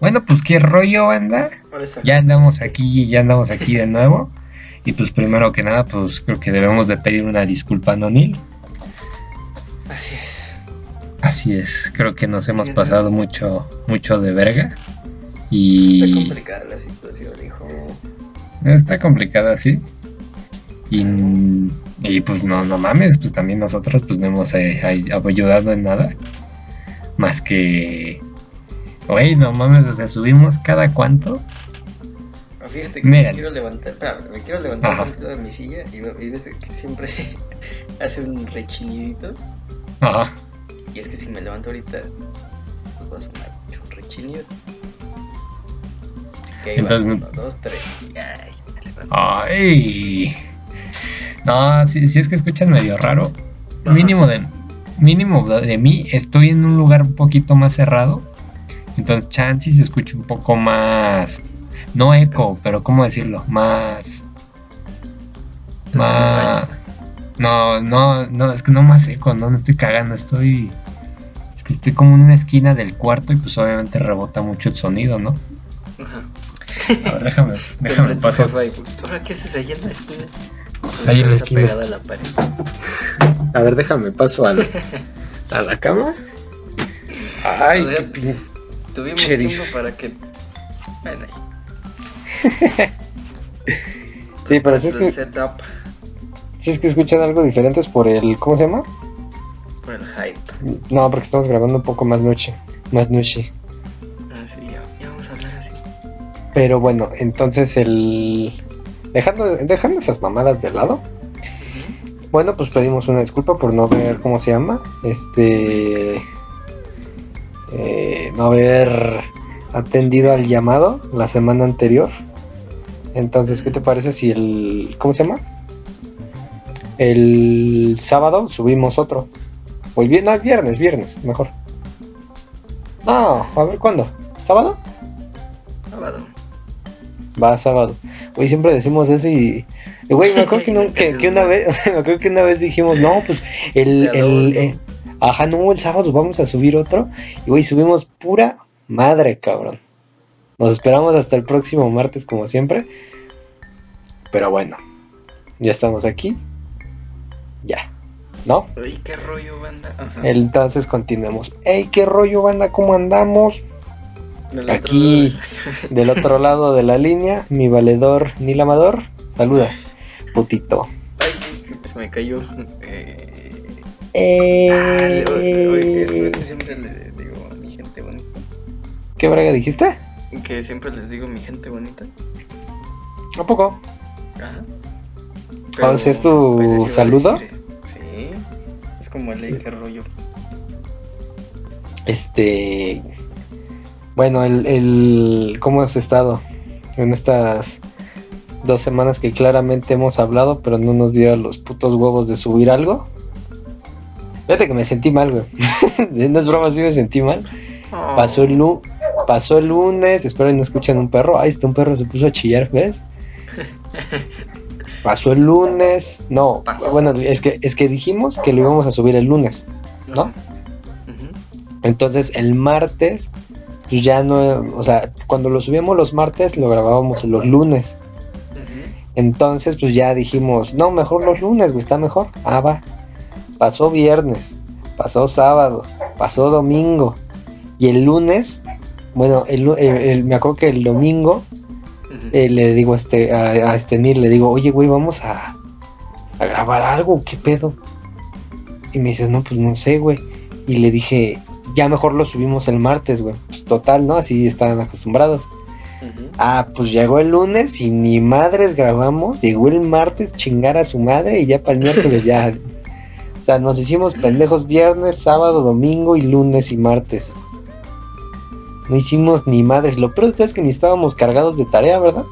Bueno, pues qué rollo, banda. Ya andamos aquí, ya andamos aquí de nuevo. Y pues primero que nada, pues creo que debemos de pedir una disculpa a Nonil. Así es. Así es, creo que nos hemos pasado mucho, mucho de verga. Y... Está complicada la situación, hijo. Está complicada, sí. Y, y pues no, no mames, pues también nosotros pues no hemos eh, ayudado en nada. Más que... Güey, no mames, o sea, subimos cada cuánto. Fíjate que me quiero levantar, me quiero levantar de mi silla y, y ves que siempre hace un rechinidito. Ajá. Y es que si me levanto ahorita, pues va a sonar mucho un rechinido. Entonces, uno, dos, tres. Ay, No, si, si, es que escuchas medio raro. Mínimo de mínimo de mí, estoy en un lugar un poquito más cerrado. Entonces, chances se escucha un poco más. No eco, pero ¿cómo decirlo? Más. Más. No, no, no, es que no más eco, no, no estoy cagando, estoy. Es que estoy como en una esquina del cuarto y pues obviamente rebota mucho el sonido, ¿no? Ajá. A ver, déjame, déjame paso. ¿Ahora qué haces ahí en la esquina? Ahí en la esquina. Pegada a, la pared. a ver, déjame paso a la, a la cama. Ay, qué pin... Tuvimos tiempo para que. Bueno, sí, pero si es que. Si es que escuchan algo diferente es por el. ¿Cómo se llama? Por el hype. No, porque estamos grabando un poco más noche. Más noche. Pero bueno, entonces el... Dejando, dejando esas mamadas de lado. Bueno, pues pedimos una disculpa por no ver cómo se llama. Este... Eh, no haber atendido al llamado la semana anterior. Entonces, ¿qué te parece si el... ¿Cómo se llama? El sábado subimos otro. O el viernes, no, viernes, viernes, mejor. No, a ver cuándo. ¿Sábado? Sábado va sábado. Güey, siempre decimos eso y. Güey, me acuerdo que, que, una vez, me acuerdo que una vez dijimos, no, pues el, el, eh, ajá, no, el sábado vamos a subir otro. Y güey, subimos pura madre, cabrón. Nos esperamos hasta el próximo martes, como siempre. Pero bueno, ya estamos aquí. Ya. ¿No? Ey, qué rollo, banda. Entonces continuemos. Ey, qué rollo, banda, ¿cómo andamos? Aquí, del otro lado de la línea, mi valedor Nilamador, saluda, putito. Ay, se me cayó. Eh... eh... siempre le digo a mi gente bonita. ¿Qué braga dijiste? Que siempre les digo mi gente bonita. ¿A poco? Ajá. Pero, ¿Es tu saludo? sí, es como el que rollo. Este, bueno, el, el, ¿cómo has estado en estas dos semanas que claramente hemos hablado, pero no nos dio los putos huevos de subir algo? Fíjate que me sentí mal, güey. en las bromas sí me sentí mal. Pasó el, pasó el lunes, espero que no escuchen un perro. Ay, este un perro se puso a chillar, ¿ves? Pasó el lunes. No, bueno, es que, es que dijimos que lo íbamos a subir el lunes, ¿no? Entonces el martes pues ya no, o sea, cuando lo subíamos los martes, lo grabábamos los lunes. Entonces, pues ya dijimos, no, mejor los lunes, güey, está mejor. Ah, va. Pasó viernes, pasó sábado, pasó domingo. Y el lunes, bueno, el, me acuerdo que el domingo eh, le digo a este, a, este Nil, le digo, oye, güey, vamos a, a grabar algo, ¿qué pedo? Y me dice, no, pues no sé, güey. Y le dije, ya mejor lo subimos el martes, güey. Pues total, ¿no? Así están acostumbrados. Ah, pues llegó el lunes y ni madres grabamos. Llegó el martes chingar a su madre y ya para el miércoles ya. O sea, nos hicimos pendejos viernes, sábado, domingo y lunes y martes. No hicimos ni madres. Lo peor es que ni estábamos cargados de tarea, ¿verdad?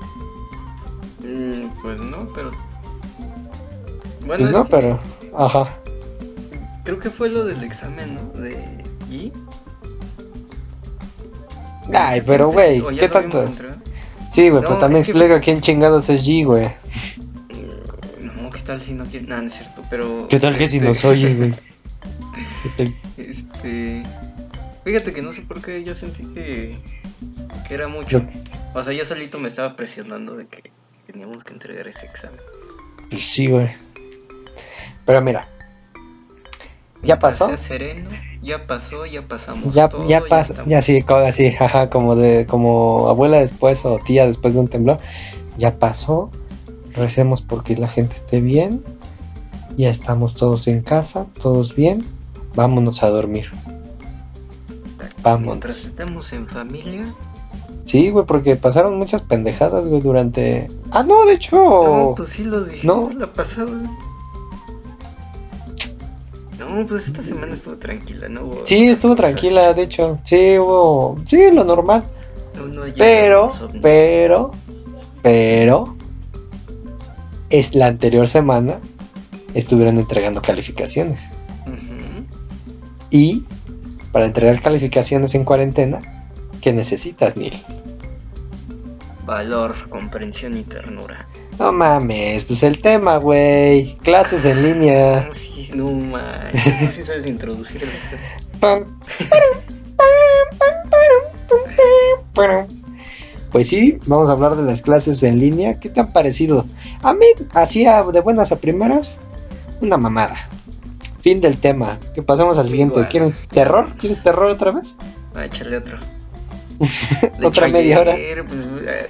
Mm, pues no, pero. Bueno, pues no, pero. Ajá. Creo que fue lo del examen, ¿no? De ¿Y? Ay, pero güey, ¿qué tanto? Sí, güey, pero también explica quién chingados es G, güey. No, ¿qué tal si no quiere? No, no es cierto, pero. ¿Qué tal que si nos oye, güey? Este. Fíjate que no sé por qué yo sentí que, que era mucho. O sea, yo solito me estaba presionando de que teníamos que entregar ese examen. Pues sí, güey. Pero mira. ¿Ya pasó? sereno, ya pasó, ya pasamos. Ya, todo, ya pasó, ya, sí, así, jaja, como de, como abuela después o tía después de un temblor. Ya pasó. Recemos porque la gente esté bien. Ya estamos todos en casa, todos bien. Vámonos a dormir. Vamos. Mientras estemos en familia, Sí, güey, porque pasaron muchas pendejadas, güey, durante. Ah, no, de hecho. No, pues sí lo dije. No. La pasada. No, pues esta semana estuvo tranquila, ¿no? sí, estuvo tranquila, de hecho. Sí, hubo. Sí, lo normal. No, no, pero, pero, pero. Es la anterior semana. Estuvieron entregando calificaciones. Y para entregar calificaciones en cuarentena, ¿qué necesitas, Neil? Valor, comprensión y ternura. No mames, pues el tema, güey. Clases en línea. Sí, no mames. No si sabes introducir el Pues sí, vamos a hablar de las clases en línea. ¿Qué te han parecido? A mí, hacía de buenas a primeras, una mamada. Fin del tema. Que pasemos al siguiente. ¿Quieren terror? ¿Quieres terror otra vez? A echarle otro. Otra media hora. Pues,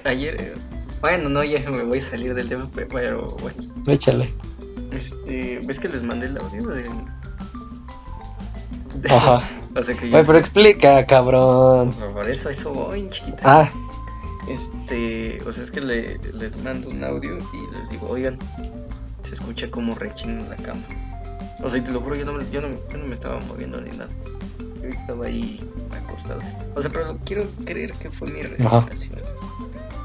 ayer, bueno, no, ya me voy a salir del tema, pero bueno. Échale. Este, ¿Ves que les mandé el audio de... Ajá. o sea que yo... pero explica, cabrón. Por eso, eso voy, chiquita. Ah. Este, o sea, es que le, les mando un audio y les digo, oigan, se escucha como rechina en la cama. O sea, te lo juro, yo no, yo no, yo no me estaba moviendo ni nada. Yo estaba ahí acostado. O sea, pero quiero creer que fue mi respiración.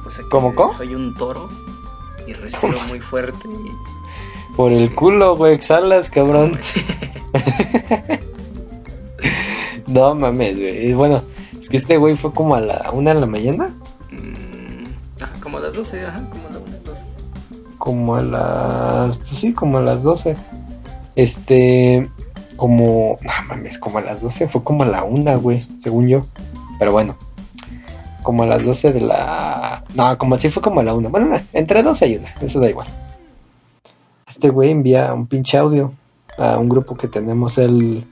O sea, que ¿Cómo, cómo? Soy un toro y respiro muy fuerte y... Por el culo, güey, exhalas, cabrón. no mames, güey. Bueno, es que este güey fue como a la una de la mañana. Mm, ajá, como a las 12, ajá, como a las 12. Como a las. Pues sí, como a las 12. Este como, no mames, como a las 12, fue como a la una, güey, según yo. Pero bueno, como a las 12 de la... No, como así fue como a la una. Bueno, entre 12 y una, eso da igual. Este güey envía un pinche audio a un grupo que tenemos el,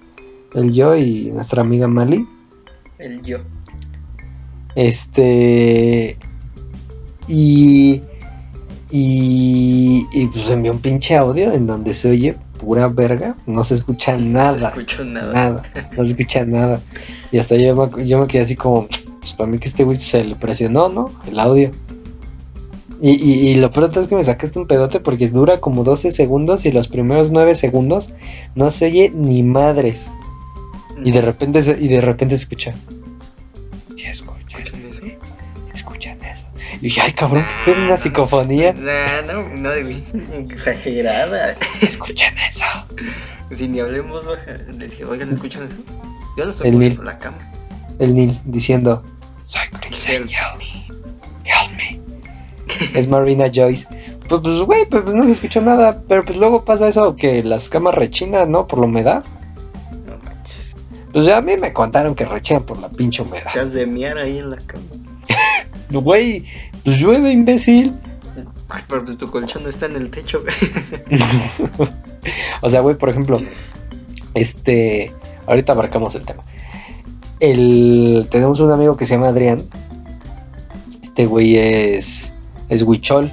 el yo y nuestra amiga Mali. El yo. Este... Y... Y, y pues envió un pinche audio en donde se oye pura verga, no se escucha nada. No se nada. Nada, no se escucha nada. Y hasta yo me, yo me quedé así como, pues para mí que este güey se le presionó, ¿no? El audio. Y, y, lo peor es que me sacaste un pedote porque dura como 12 segundos y los primeros 9 segundos no se oye ni madres. Y de repente se, y de repente se escucha. Sí, escuchan eso. Escuchan eso. Y dije, ay cabrón, ¿qué una psicofonía? No, no, no, exagerada. Escuchan eso. Si ni hablemos baja, les dije, oigan, ¿escuchan eso? Yo no estoy poniendo la cama. El Nil diciendo, soy help me, help me. es Marina Joyce. Pues, pues, güey, pues, pues, no se escuchó nada. Pero pues luego pasa eso que las camas rechinan, ¿no? Por la humedad. No manches. Pues ya a mí me contaron que rechinan por la pinche humedad. Te has de miar ahí en la cama. Güey, pues llueve, imbécil. Ay, pero pues tu colchón no está en el techo, o sea, güey, por ejemplo, este. Ahorita abarcamos el tema. El, tenemos un amigo que se llama Adrián. Este güey es. Es huichol.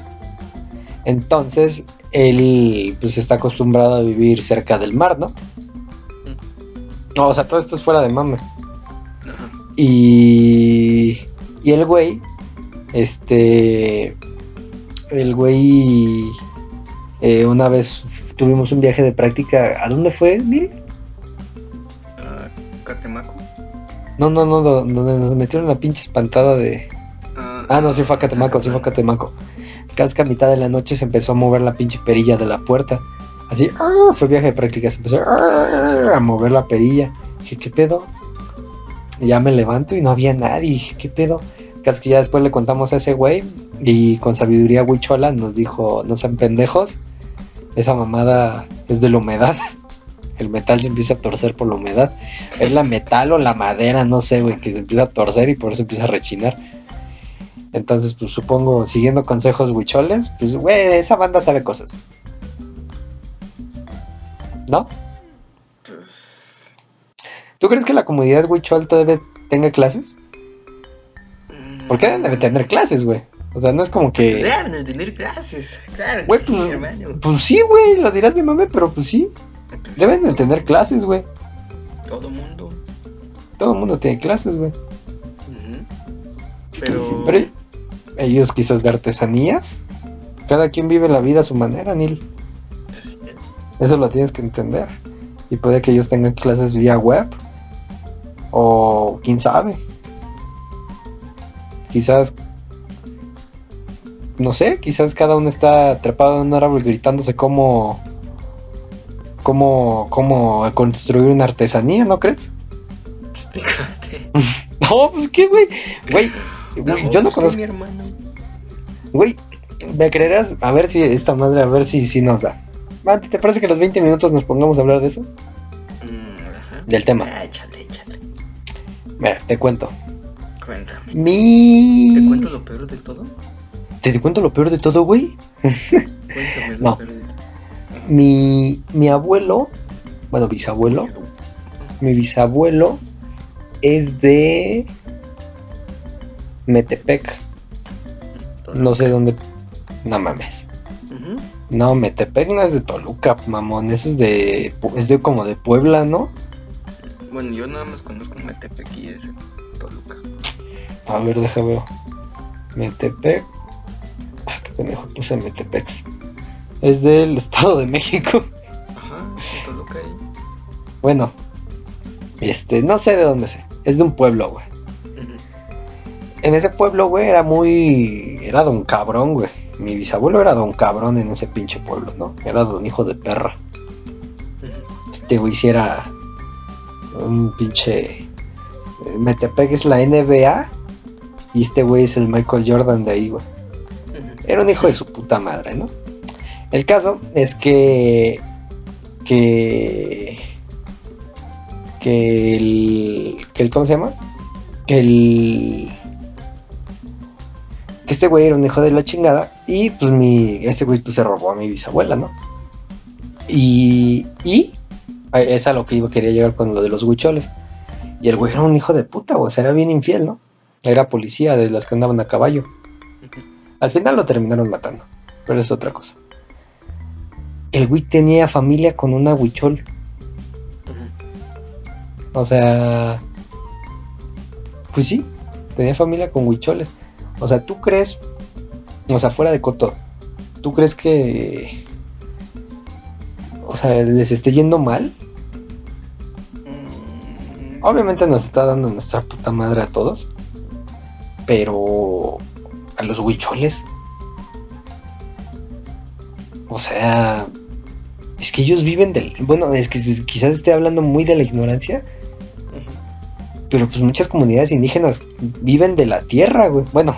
Entonces, él pues está acostumbrado a vivir cerca del mar, ¿no? No, o sea, todo esto es fuera de mame. Y. Y el güey este. El güey. Eh, una vez tuvimos un viaje de práctica. ¿A dónde fue, Miri? No, no, no, donde nos metieron la pinche espantada de. ah, ah no, sí fue a Catemaco, sí fue a Catemaco. Casi que a mitad de la noche se empezó a mover la pinche perilla de la puerta. Así, ¡ah! fue viaje de práctica, se empezó ¡ah! a mover la perilla. Dije, ¿qué pedo? Y ya me levanto y no había nadie. Dije, ¿qué pedo? Casi que ya después le contamos a ese güey y con sabiduría huichola nos dijo, no sean pendejos, esa mamada es de la humedad. el metal se empieza a torcer por la humedad. Es la metal o la madera, no sé, güey, que se empieza a torcer y por eso empieza a rechinar. Entonces, pues supongo, siguiendo consejos huicholes, pues, güey, esa banda sabe cosas. ¿No? Pues... ¿Tú crees que la comunidad huichol todavía tenga clases? ¿Por qué debe tener clases, güey? O sea, no es como que. Deben de tener clases, claro. Güey, pues, sí, hermano. pues sí, güey, lo dirás de mame, pero pues sí. Deben de tener clases, güey. Todo mundo. Todo mundo tiene clases, güey. Pero... Pero ellos quizás de artesanías. Cada quien vive la vida a su manera, Neil. Eso lo tienes que entender. Y puede que ellos tengan clases vía web. O quién sabe. Quizás no sé, quizás cada uno está trepado en un árbol gritándose cómo, cómo, cómo construir una artesanía, ¿no crees? no, pues qué, güey. Güey, yo no pues, conozco. Mi hermano. Güey, me creerás, a ver si esta madre, a ver si, si nos da. ¿Te parece que los 20 minutos nos pongamos a hablar de eso? Mm, Del tema. Ah, échale, échale. Mira, te cuento. Cuéntame. Mi... ¿Te cuento lo peor de todo? ¿Te cuento lo peor de todo, güey? Cuéntame no. Mi, mi abuelo, bueno, bisabuelo, mi bisabuelo es de Metepec. No sé dónde. No mames. No, Metepec no es de Toluca, mamón. Ese es de. Es de como de Puebla, ¿no? Bueno, yo nada más conozco Metepec y es de Toluca. A ver, deja veo. Metepec. Ah, qué pendejo puse Metepex. Es del Estado de México. Ajá, Toluca ahí. Bueno, este, no sé de dónde sé. Es de un pueblo, güey. En ese pueblo, güey, era muy. Era don cabrón, güey. Mi bisabuelo era don cabrón en ese pinche pueblo, ¿no? Era don hijo de perra. Este güey sí era un pinche. Metepec es la NBA y este güey es el Michael Jordan de ahí, güey. Era un hijo de su puta madre, ¿no? El caso es que. que. que el. que el ¿cómo se llama? Que el. que este güey era un hijo de la chingada. Y pues mi. ese güey pues se robó a mi bisabuela, ¿no? Y. y. es a lo que iba, quería llegar con lo de los huicholes. Y el güey era un hijo de puta, o sea, era bien infiel, ¿no? Era policía de las que andaban a caballo. Al final lo terminaron matando, pero es otra cosa. El güey tenía familia con una huichol. O sea, pues sí, tenía familia con huicholes. O sea, ¿tú crees, o sea, fuera de coto, ¿tú crees que, o sea, les esté yendo mal? Obviamente nos está dando nuestra puta madre a todos, pero a los huicholes. O sea, es que ellos viven del... Bueno, es que quizás esté hablando muy de la ignorancia. Pero pues muchas comunidades indígenas viven de la tierra, güey. Bueno,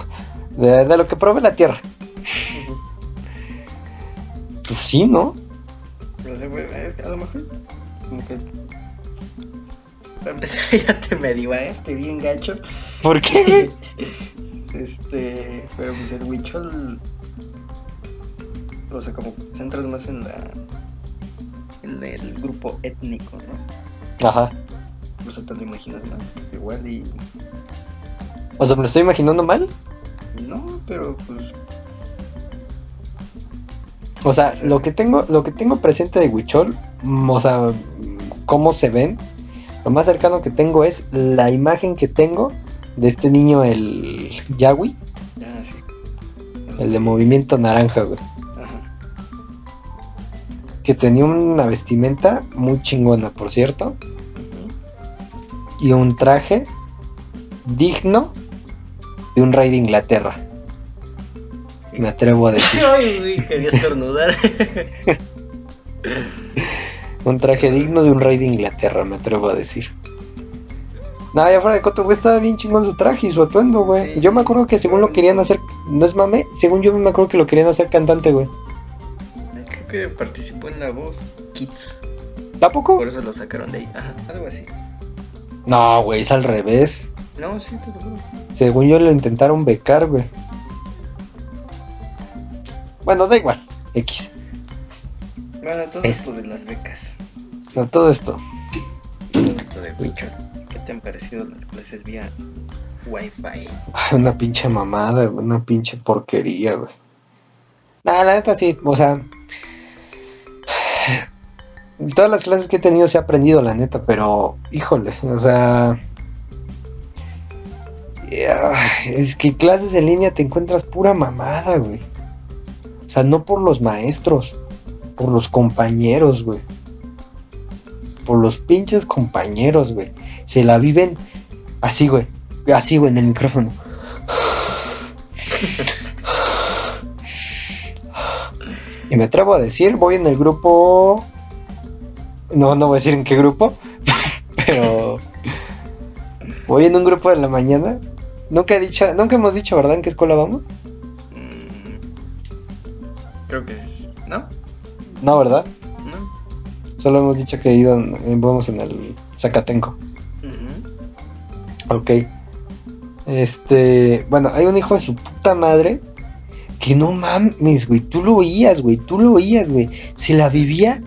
de, lo que provee la tierra. pues sí, ¿no? No sé, güey, a lo mejor como que... Para empezar ya te me este bien gacho. ¿Por qué, Este, pero pues el Huichol, o sea, como centras más en la, en el grupo étnico, ¿no? Ajá. O sea, te lo imaginas, ¿no? Igual y... O sea, ¿me lo estoy imaginando mal? No, pero pues... O sea, lo que tengo, lo que tengo presente de Huichol, mm, o sea, cómo se ven, lo más cercano que tengo es la imagen que tengo de este niño, el Yagui. Ah, sí. El de movimiento naranja, güey. Que tenía una vestimenta muy chingona, por cierto. Y un traje digno de un rey de Inglaterra. Me atrevo a decir. Ay, quería estornudar. un traje digno de un rey de Inglaterra, me atrevo a decir. No, ya fuera de coto, güey, estaba bien chingón su traje y su atuendo, güey. yo me acuerdo que según lo querían hacer, no es mame, según yo me acuerdo que lo querían hacer cantante, güey. Que participó en la voz Kids. ¿Tampoco? Por eso lo sacaron de ahí. Ajá, algo así. No, güey, es al revés. No, sí, te lo juro. Según yo lo intentaron becar, güey. Bueno, da igual. X. Bueno, todo esto de las becas. No, todo esto. Todo esto de Witcher. ¿Qué te han parecido las clases vía Wi-Fi? Una pinche mamada, una pinche porquería, güey. Nada, la neta sí, o sea. Todas las clases que he tenido se ha aprendido, la neta, pero híjole, o sea. Es que clases en línea te encuentras pura mamada, güey. O sea, no por los maestros, por los compañeros, güey. Por los pinches compañeros, güey. Se la viven así, güey. Así, güey, en el micrófono. Y me atrevo a decir, voy en el grupo. No, no voy a decir en qué grupo. pero. Voy en un grupo de la mañana. Nunca he dicho, nunca hemos dicho, ¿verdad? ¿En qué escuela vamos? Mm, creo que es. ¿No? No, ¿verdad? No. Solo hemos dicho que ido, vamos en el Zacatenco. Ok. Este. Bueno, hay un hijo de su puta madre que no mames, güey, tú lo oías, güey, tú lo oías, güey. Se la vivía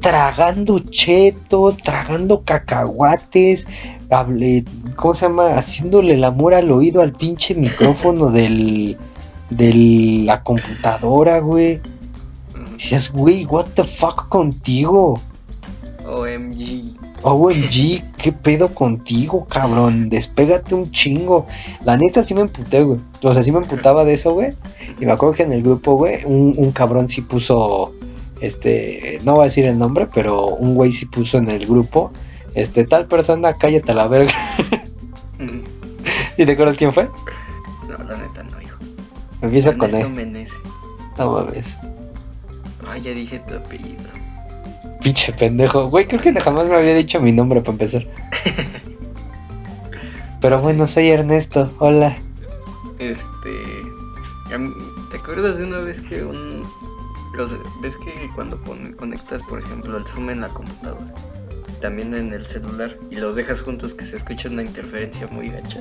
tragando chetos, tragando cacahuates, hable, ¿cómo se llama? Haciéndole el amor al oído al pinche micrófono del, de la computadora, güey. Decías, güey, what the fuck contigo. OMG. OMG, ¿qué pedo contigo, cabrón? Despégate un chingo. La neta sí me emputé, güey. O sea, sí me emputaba de eso, güey. Y me acuerdo que en el grupo, güey, un, cabrón sí puso, este, no voy a decir el nombre, pero un güey sí puso en el grupo, este, tal persona, cállate a la verga. ¿Sí te acuerdas quién fue? No, la neta no, hijo. Empieza con él. No mames. Ay, ya dije tu apellido. Pinche pendejo. Güey, creo que jamás me había dicho mi nombre para empezar. Pero bueno, soy Ernesto. Hola. Este. ¿Te acuerdas de una vez que un. ¿Ves que cuando conectas, por ejemplo, el Zoom en la computadora? También en el celular y los dejas juntos que se escucha una interferencia muy gacha.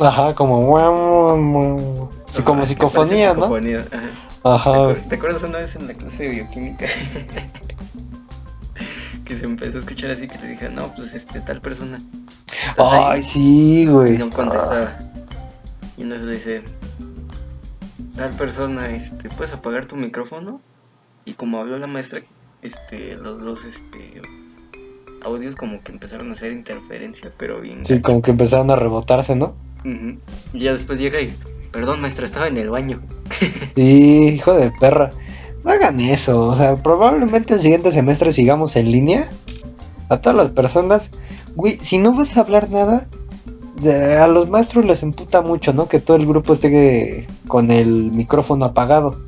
Ajá, como. Sí, como psicofonía, ¿no? Ajá. ¿Te acuerdas una vez en la clase de bioquímica? que se empezó a escuchar así que te dije, no, pues este, tal persona. Ay, sí, güey. Y no contestaba. Y entonces le dice, tal persona, este, ¿puedes apagar tu micrófono? Y como habló la maestra, este, los dos, este, audios como que empezaron a hacer interferencia, pero bien. Sí, como que empezaron a rebotarse, ¿no? Y ya después llega y, perdón maestra, estaba en el baño. Sí, hijo de perra. No hagan eso, o sea, probablemente el siguiente semestre sigamos en línea. A todas las personas, güey, si no vas a hablar nada, a los maestros les emputa mucho, ¿no? Que todo el grupo esté con el micrófono apagado.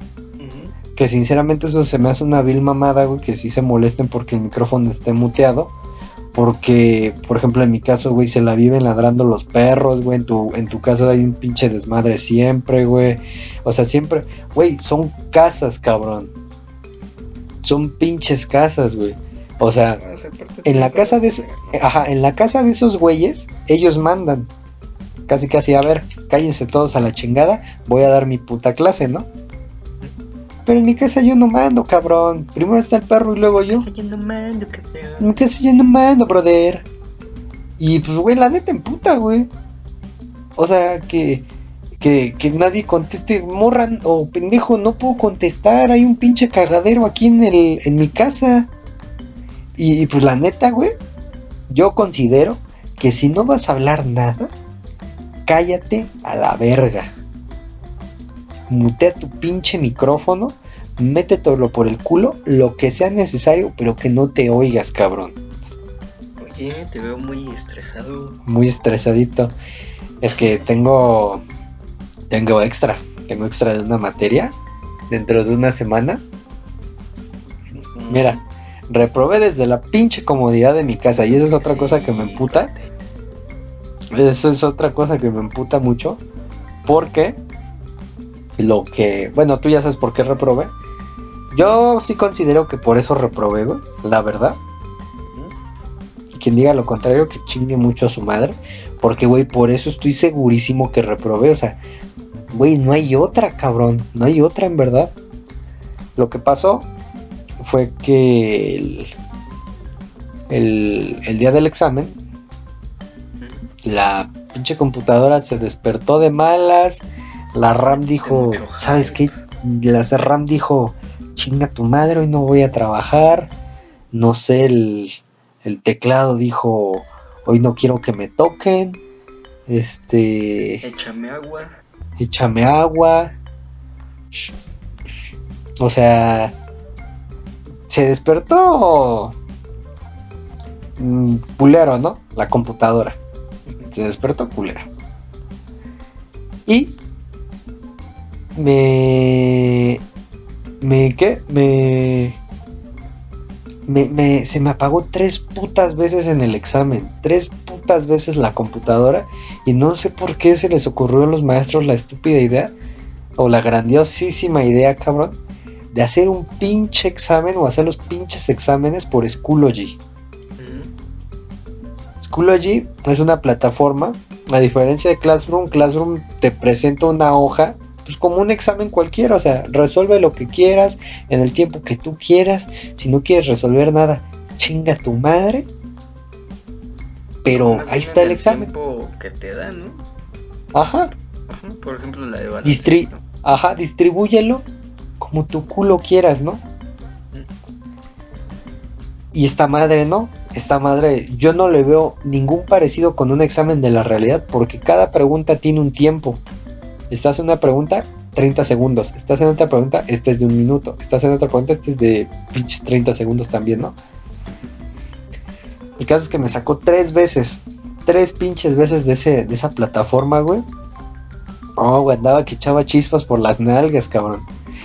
Que sinceramente eso se me hace una vil mamada, güey, que sí se molesten porque el micrófono esté muteado. Porque, por ejemplo, en mi caso, güey, se la viven ladrando los perros, güey. En tu, en tu casa hay un pinche desmadre siempre, güey. O sea, siempre, güey, son casas, cabrón. Son pinches casas, güey. O sea, en la casa de ajá, en la casa de esos güeyes, ellos mandan. Casi casi, a ver, cállense todos a la chingada, voy a dar mi puta clase, ¿no? Pero en mi casa yo no mando, cabrón. Primero está el perro y luego yo. En mi casa yo no mando, cabrón. En mi casa yo no mando, brother. Y pues, güey, la neta en puta, güey. O sea, que, que, que nadie conteste, morran o pendejo, no puedo contestar. Hay un pinche cagadero aquí en, el, en mi casa. Y, y pues la neta, güey, yo considero que si no vas a hablar nada, cállate a la verga mutea tu pinche micrófono, métetelo por el culo, lo que sea necesario, pero que no te oigas, cabrón. Oye, te veo muy estresado. Muy estresadito. Es que tengo. Tengo extra. Tengo extra de una materia. Dentro de una semana. Mira, reprobé desde la pinche comodidad de mi casa. Y esa es otra cosa que me emputa. Esa es otra cosa que me emputa mucho. Porque lo que, bueno, tú ya sabes por qué reprobé. Yo sí considero que por eso reprobé, güey, la verdad. Y quien diga lo contrario, que chingue mucho a su madre. Porque, güey, por eso estoy segurísimo que reprobé. O sea, güey, no hay otra, cabrón. No hay otra, en verdad. Lo que pasó fue que el, el, el día del examen, la pinche computadora se despertó de malas. La RAM dijo, ¿sabes qué? La RAM dijo, chinga tu madre, hoy no voy a trabajar. No sé, el, el teclado dijo, hoy no quiero que me toquen. Este. Échame agua. Échame agua. O sea, se despertó mm, culero, ¿no? La computadora. Se despertó culero. Y me me qué me, me, se me apagó tres putas veces en el examen, tres putas veces la computadora y no sé por qué se les ocurrió a los maestros la estúpida idea o la grandiosísima idea, cabrón, de hacer un pinche examen o hacer los pinches exámenes por Schoology. Schoology es una plataforma, a diferencia de Classroom, Classroom te presenta una hoja pues como un examen cualquiera, o sea, resuelve lo que quieras en el tiempo que tú quieras. Si no quieres resolver nada, chinga tu madre. Pero ahí está el, examen. Tiempo que te da, ¿no? Ajá. Ajá. Por ejemplo, la de Distri Ajá, distribúyelo como tu culo quieras, ¿no? Y esta madre no, esta madre yo no le veo ningún parecido con un examen de la realidad porque cada pregunta tiene un tiempo. Estás en una pregunta, 30 segundos. Estás en otra pregunta, este es de un minuto. Estás en otra pregunta, este es de 30 segundos también, ¿no? El caso es que me sacó tres veces. Tres pinches veces de, ese, de esa plataforma, güey. Oh, güey, andaba que echaba chispas por las nalgas, cabrón.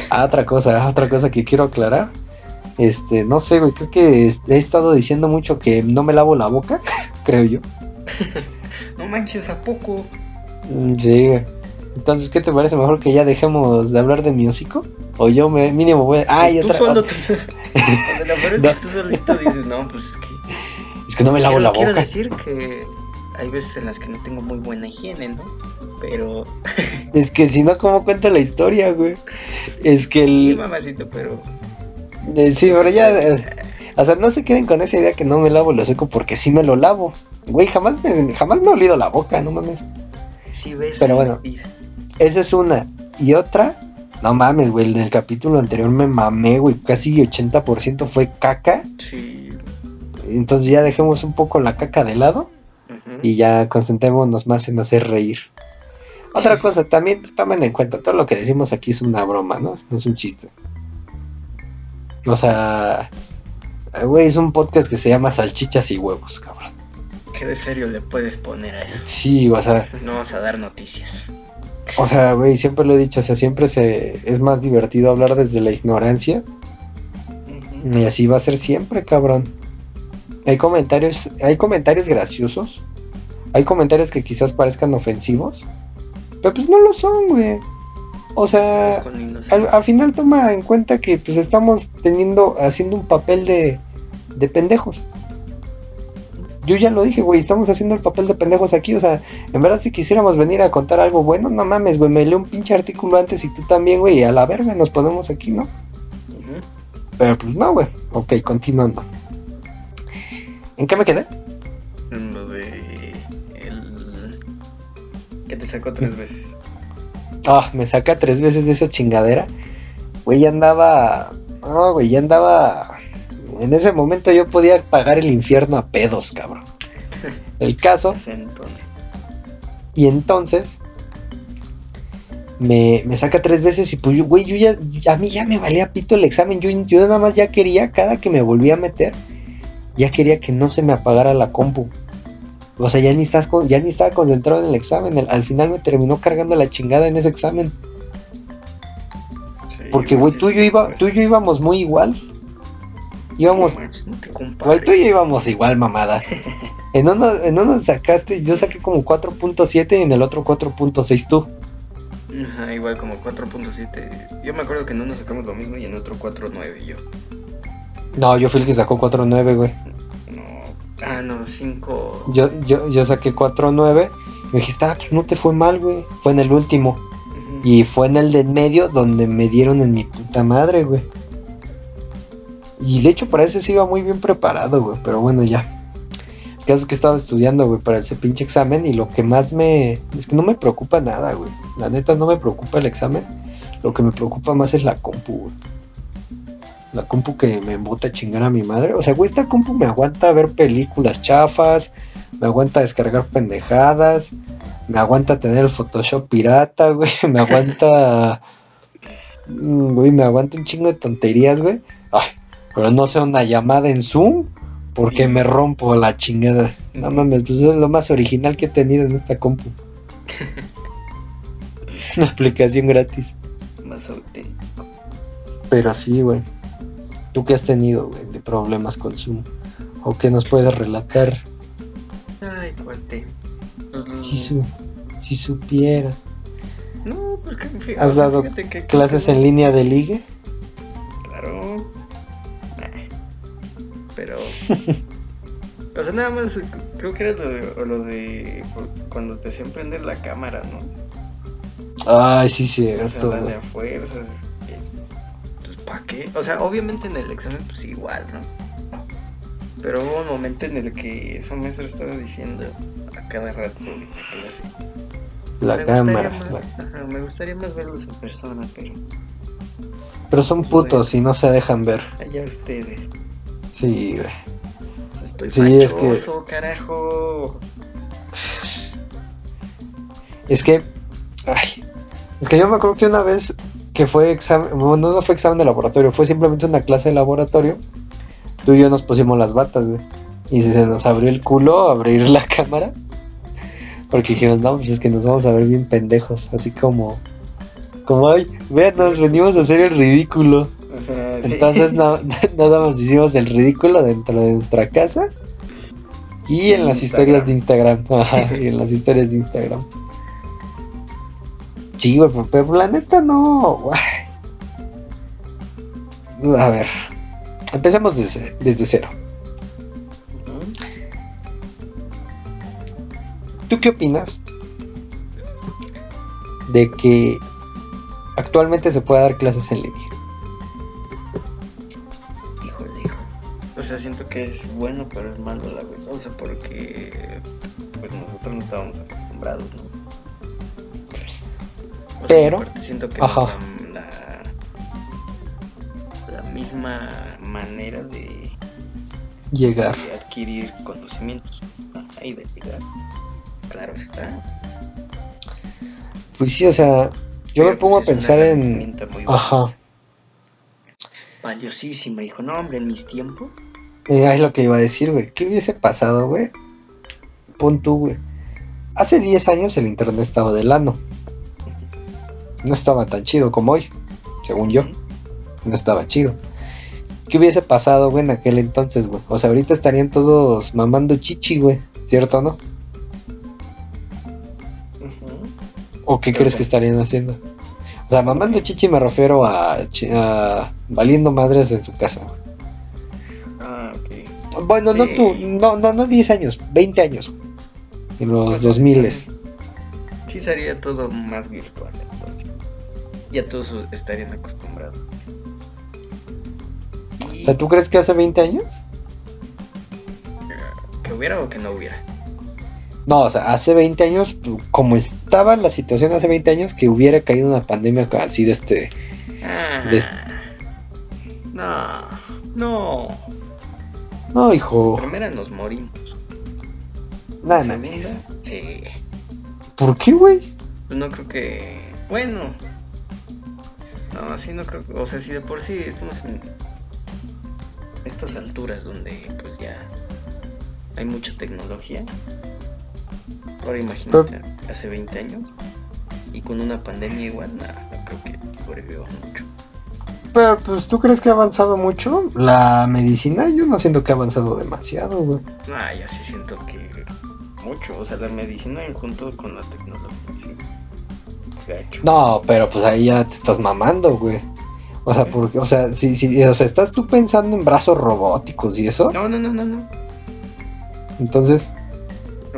Ah, otra cosa, otra cosa que quiero aclarar. Este, no sé, güey, creo que he estado diciendo mucho que no me lavo la boca, creo yo. no manches, ¿a poco? Mm, sí, güey. Entonces, ¿qué te parece mejor que ya dejemos de hablar de mi hocico? O yo me mínimo voy a... ¡Ay, otra! Solo te... o sea, la verdad es que tú solito dices, no, pues es que... Es que no me lavo la boca. Quiero decir que hay veces en las que no tengo muy buena higiene, ¿no? Pero... es que si no, ¿cómo cuenta la historia, güey? Es que el... Sí, mamacito, pero... Eh, sí, pero ya... Eh, o sea, no se queden con esa idea que no me lavo el hocico porque sí me lo lavo. Güey, jamás me, jamás me he olido la boca, no mames. Sí, ves. Pero bueno, esa es una. Y otra, no mames, güey, en el capítulo anterior me mamé, güey, casi 80% fue caca. Sí. Entonces ya dejemos un poco la caca de lado y ya concentrémonos más en hacer reír. Otra cosa, también tomen en cuenta, todo lo que decimos aquí es una broma, ¿no? No es un chiste. O sea, güey, es un podcast que se llama Salchichas y Huevos, cabrón. ¿Qué de serio le puedes poner a eso? Sí, o sea. No vas a dar noticias. O sea, güey, siempre lo he dicho, o sea, siempre se es más divertido hablar desde la ignorancia. Y así va a ser siempre, cabrón. Hay comentarios, hay comentarios graciosos. Hay comentarios que quizás parezcan ofensivos. Pero pues no lo son, güey. O sea, al, final toma en cuenta que pues estamos teniendo, haciendo un papel de, de pendejos yo ya lo dije, güey, estamos haciendo el papel de pendejos aquí, o sea, en verdad si quisiéramos venir a contar algo bueno, no mames, güey, me leo un pinche artículo antes y tú también, güey, y a la verga nos ponemos aquí, ¿no? Pero pues no, güey, ok, continuando. ¿En qué me quedé? Te sacó tres veces. Ah, me saca tres veces de esa chingadera. Güey, ya andaba. No, güey, ya andaba en ese momento yo podía pagar el infierno a pedos, cabrón. El caso. y entonces. Me, saca tres veces y pues, güey, yo ya, a mí ya me valía pito el examen. Yo, yo nada más ya quería, cada que me volvía a meter, ya quería que no se me apagara la compu. O sea, ya ni, estás ya ni estaba concentrado en el examen. al final me terminó cargando la chingada en ese examen. Porque, güey, tú, yo iba, tú y yo íbamos muy igual. Íbamos. güey, tú y yo íbamos igual, mamada. En uno, en uno sacaste, yo saqué como 4.7 y en el otro 4.6 tú. Ajá, igual como 4.7. Yo me acuerdo que no nos sacamos lo mismo y en otro 4.9 yo. No, yo fui el que sacó 4.9, güey. Ah, no, 5. Yo, yo, yo saqué 4.9. Me dijiste, ah, pues no te fue mal, güey. Fue en el último. Y fue en el de en medio donde me dieron en mi puta madre, güey. Y de hecho para ese sí iba muy bien preparado, güey. Pero bueno, ya. El caso es que estaba estudiando, güey, para ese pinche examen. Y lo que más me... Es que no me preocupa nada, güey. La neta no me preocupa el examen. Lo que me preocupa más es la compu, güey. La compu que me embota a chingar a mi madre. O sea, güey, esta compu me aguanta ver películas chafas. Me aguanta descargar pendejadas me aguanta tener el Photoshop pirata, güey, me aguanta, mm, güey, me aguanta un chingo de tonterías, güey. Ay, pero no sea una llamada en Zoom, porque me rompo la chingada. No mames, pues es lo más original que he tenido en esta compu. una aplicación gratis. Más auténtico. Pero sí, güey. ¿Tú qué has tenido, güey, de problemas con Zoom? ¿O qué nos puedes relatar? Ay, cuate. Si, si supieras. No, pues que ¿Has dado clases en línea de ligue? Claro. Pero. o sea, nada más creo que era lo de, lo de cuando te hacían prender la cámara, ¿no? Ay, sí, sí, o sea, dale a fuerzas. Pues, ¿para qué? O sea, obviamente en el examen, pues igual, ¿no? Pero hubo un momento en el que esa maestra estaba diciendo a cada rato de clase. La cámara. me gustaría más verlos en persona, pero. Pero son putos y no se dejan ver. Allá ustedes. Sí, güey. Pues estoy sí, es que. carajo. Es que. Ay. Es que yo me acuerdo que una vez que fue examen. Bueno, no fue examen de laboratorio, fue simplemente una clase de laboratorio tú y yo nos pusimos las batas, güey. Y se nos abrió el culo abrir la cámara. Porque dijimos, no, pues es que nos vamos a ver bien pendejos. Así como, como, ay, vean, nos venimos a hacer el ridículo. Entonces nada más hicimos el ridículo dentro de nuestra casa. Y en las historias de Instagram. Ajá, y en las historias de Instagram. Sí, güey, pero la neta no. A ver, Empecemos desde, desde cero. ¿Tú qué opinas de que actualmente se pueda dar clases en línea? Híjole, hijo. O sea, siento que es bueno, pero es malo la verdad. O sea, porque pues nosotros no estábamos acostumbrados, ¿no? Pero, siento que ajá. La, la misma manera de llegar. De adquirir conocimientos y de llegar. Claro está. Pues sí, o sea, yo me pongo a pensar en. Ajá. Valiosísima, hijo. No, hombre, en mis tiempos. es lo que iba a decir, güey. ¿Qué hubiese pasado, güey? Pon tú, güey. Hace 10 años el internet estaba de lano. No estaba tan chido como hoy, según yo. No estaba chido. ¿Qué hubiese pasado, güey, en aquel entonces, güey? O sea, ahorita estarían todos mamando chichi, güey, ¿cierto o no? ¿O qué crees que estarían haciendo? O sea, mamando chichi me refiero a, valiendo madres en su casa. Ah, ok. Bueno, no tú, no, no, no 10 años, 20 años. En los 2000 pues, Sí sería todo más virtual entonces. Ya todos estarían acostumbrados. O sea, ¿tú crees que hace 20 años? ¿Que hubiera o que no hubiera? No, o sea, hace 20 años, como estaba la situación hace 20 años, que hubiera caído una pandemia así de este... Ah, No, no. No, hijo. Primero nos morimos. Nada, nada. Sí. ¿Por qué, güey? Pues no creo que... Bueno. No, así no creo. O sea, si de por sí estamos en estas alturas donde pues ya hay mucha tecnología. Ahora imagínate, hace 20 años y con una pandemia igual, nada, no creo que sobreviva mucho. Pero pues tú crees que ha avanzado mucho la medicina, yo no siento que ha avanzado demasiado, güey. Ah, yo sí siento que mucho, o sea, la medicina en junto con la tecnología, sí. No, pero pues ahí ya te estás mamando, güey. O sea, porque, o sea, si, si, o sea, ¿estás tú pensando en brazos robóticos y eso? No, no, no, no, no. Entonces.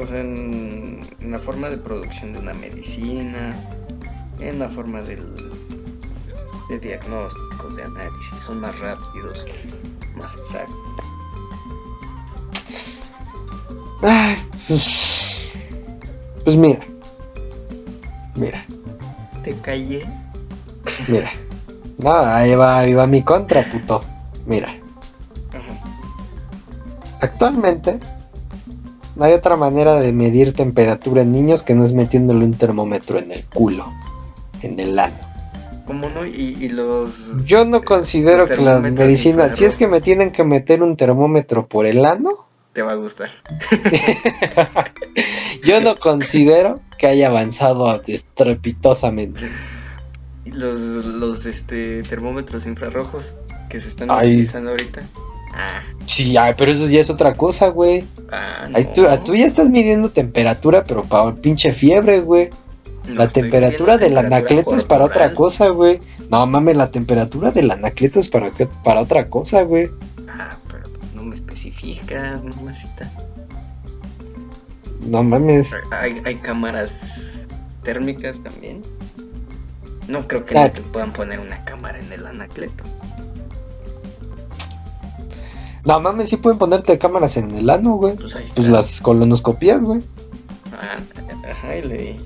O sea, en, la forma de producción de una medicina, en la forma del, de diagnósticos, de análisis, son más rápidos, más exactos. Ay, pues, pues mira, mira. Te callé. Mira. No, ahí va, ahí va mi contra, puto. Mira. Actualmente no hay otra manera de medir temperatura en niños que no es metiéndole un termómetro en el culo, en el ano. ¿Cómo no? Y, los... Yo no considero que la medicina, si es que me tienen que meter un termómetro por el ano, te va a gustar. Yo no considero que haya avanzado estrepitosamente. Los, los este, termómetros infrarrojos que se están utilizando ahorita. Ah. Sí, pero eso ya es otra cosa, güey. Ah, tú, ya estás midiendo temperatura, pero para pinche fiebre, güey. la temperatura del anacleto es para otra cosa, güey. No mames, la temperatura del anacleto es para, para otra cosa, güey. Ah, pero no me especificas, mamacita. No mames. Hay, hay cámaras térmicas también. No creo que no te puedan poner una cámara en el anacleto. No mames, sí pueden ponerte cámaras en el ano, güey. Pues, ahí pues las colonoscopías, güey. Ah, ajá, y le...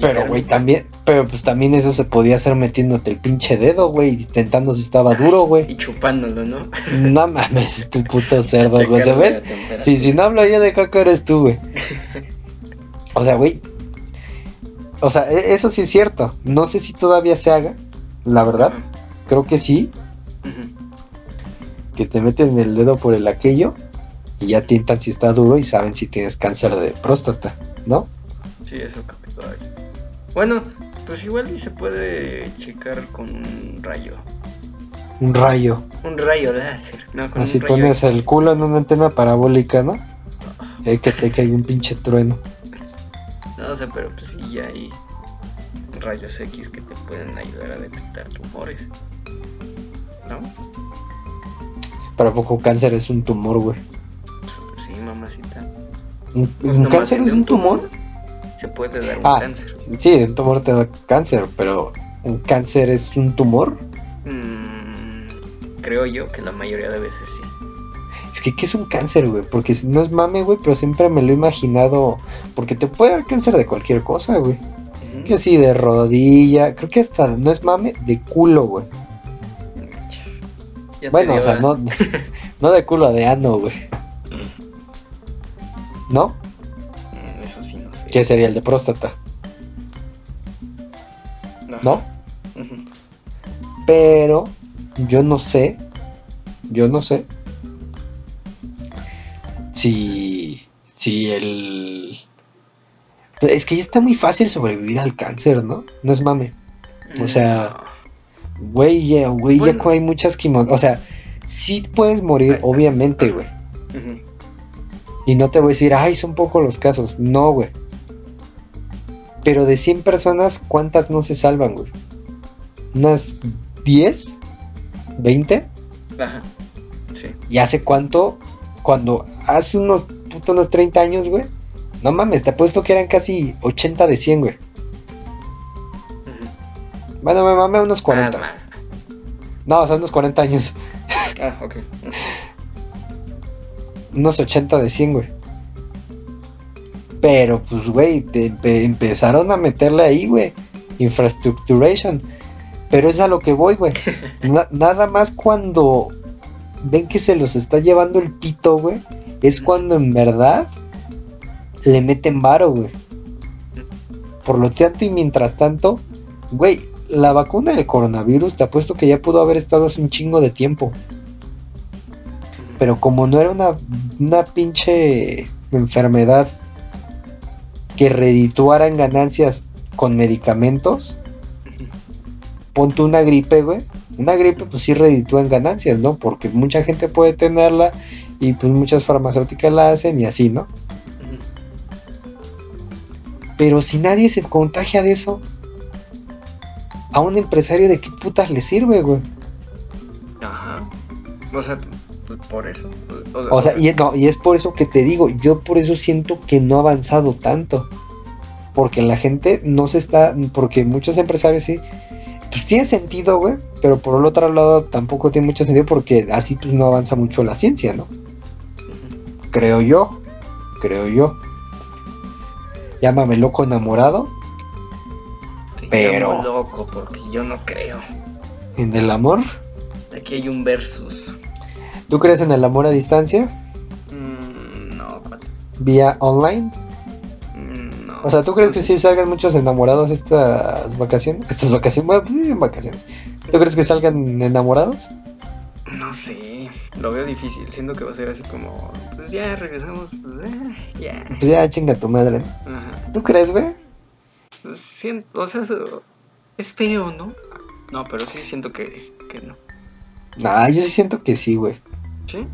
Pero, güey, también, pero pues también eso se podía hacer metiéndote el pinche dedo, güey, intentando si estaba duro, güey. Y chupándolo, ¿no? No mames, este puto cerdo, güey, ¿sabes? Sí, si no hablo yo de caca eres tú, güey. O sea, güey. O sea, e, eso sí es cierto. No sé si todavía se haga, la verdad. Creo que sí que te meten el dedo por el aquello y ya tientan si está duro y saben si tienes cáncer de próstata, ¿no? Sí, eso Bueno, pues igual y se puede checar con un rayo. Un rayo. Un rayo láser. No, con Así pones el culo en una antena parabólica, ¿no? Y hay que te caiga un pinche trueno. No sé, pero pues sí, ya hay rayos X que te pueden ayudar a detectar tumores. ¿No? Para poco cáncer es un tumor, güey. Sí, mamacita. ¿Un, pues cáncer es un tumor? Se puede dar un ah, cáncer. Sí, un tumor te da cáncer, pero ¿un cáncer es un tumor? Mm, creo yo que la mayoría de veces sí. Es que, ¿qué es un cáncer, güey? Porque no es mame, güey, pero siempre me lo he imaginado. Porque te puede dar cáncer de cualquier cosa, güey. Que sí, de rodilla. Creo que hasta no es mame, de culo, güey bueno, o sea, no, no de culo de ano, güey. ¿No? ¿Qué sería el de próstata? ¿No? Pero yo no sé, yo no sé si, si el... Es que ya está muy fácil sobrevivir al cáncer, ¿no? No es mame. O sea, Güey, ya, güey, ya hay muchas quimios. O sea, sí puedes morir, obviamente, güey. Y no te voy a decir, ay, son pocos los casos. No, güey. Pero de 100 personas, ¿cuántas no se salvan, güey? ¿Unas 10? ¿20? Ajá. Sí. ¿Y hace cuánto? Cuando hace unos, unos 30 años, güey. No mames, te apuesto que eran casi 80 de 100, güey. Bueno, me mamé unos 40. No, o sea, unos 40 años. Ah, ok. unos 80 de 100, güey. Pero, pues, güey, empezaron a meterle ahí, güey. Infrastructuration. Pero es a lo que voy, güey. nada más cuando ven que se los está llevando el pito, güey. Es cuando en verdad le meten varo, güey. Por lo tanto, y mientras tanto, güey, la vacuna del coronavirus te apuesto que ya pudo haber estado hace un chingo de tiempo. Pero como no era una, una pinche enfermedad que redituara en ganancias con medicamentos, ponte una gripe, güey. Una gripe pues sí reditúa en ganancias, ¿no? Porque mucha gente puede tenerla y pues muchas farmacéuticas la hacen y así, ¿no? Pero si nadie se contagia de eso, a un empresario de qué putas le sirve, güey. Ajá. O sea, por eso. O, sea, y, no, y es por eso que te digo, yo por eso siento que no ha avanzado tanto. Porque la gente no se está, porque muchos empresarios sí, pues tiene sentido, güey, pero por el otro lado tampoco tiene mucho sentido porque así pues no avanza mucho la ciencia, ¿no? Creo yo, creo yo. Llámame loco enamorado. pero... loco porque yo no creo. ¿En el amor? Aquí hay un versus. ¿Tú crees en el amor a distancia? Mm, no. ¿Vía online? Mm, no. O sea, ¿tú crees que sí salgan muchos enamorados estas vacaciones? Estas vacaciones, bueno, pues, vacaciones. ¿Tú crees que salgan enamorados? No sé, lo veo difícil, siento que va a ser así como, pues ya regresamos, pues eh, ya. Pues ya chinga tu madre. Ajá. ¿Tú crees, güey? Pues, siento, o sea, es feo, ¿no? No, pero sí siento que, que no. Nah, yo sí siento que sí, güey. ¿Sí?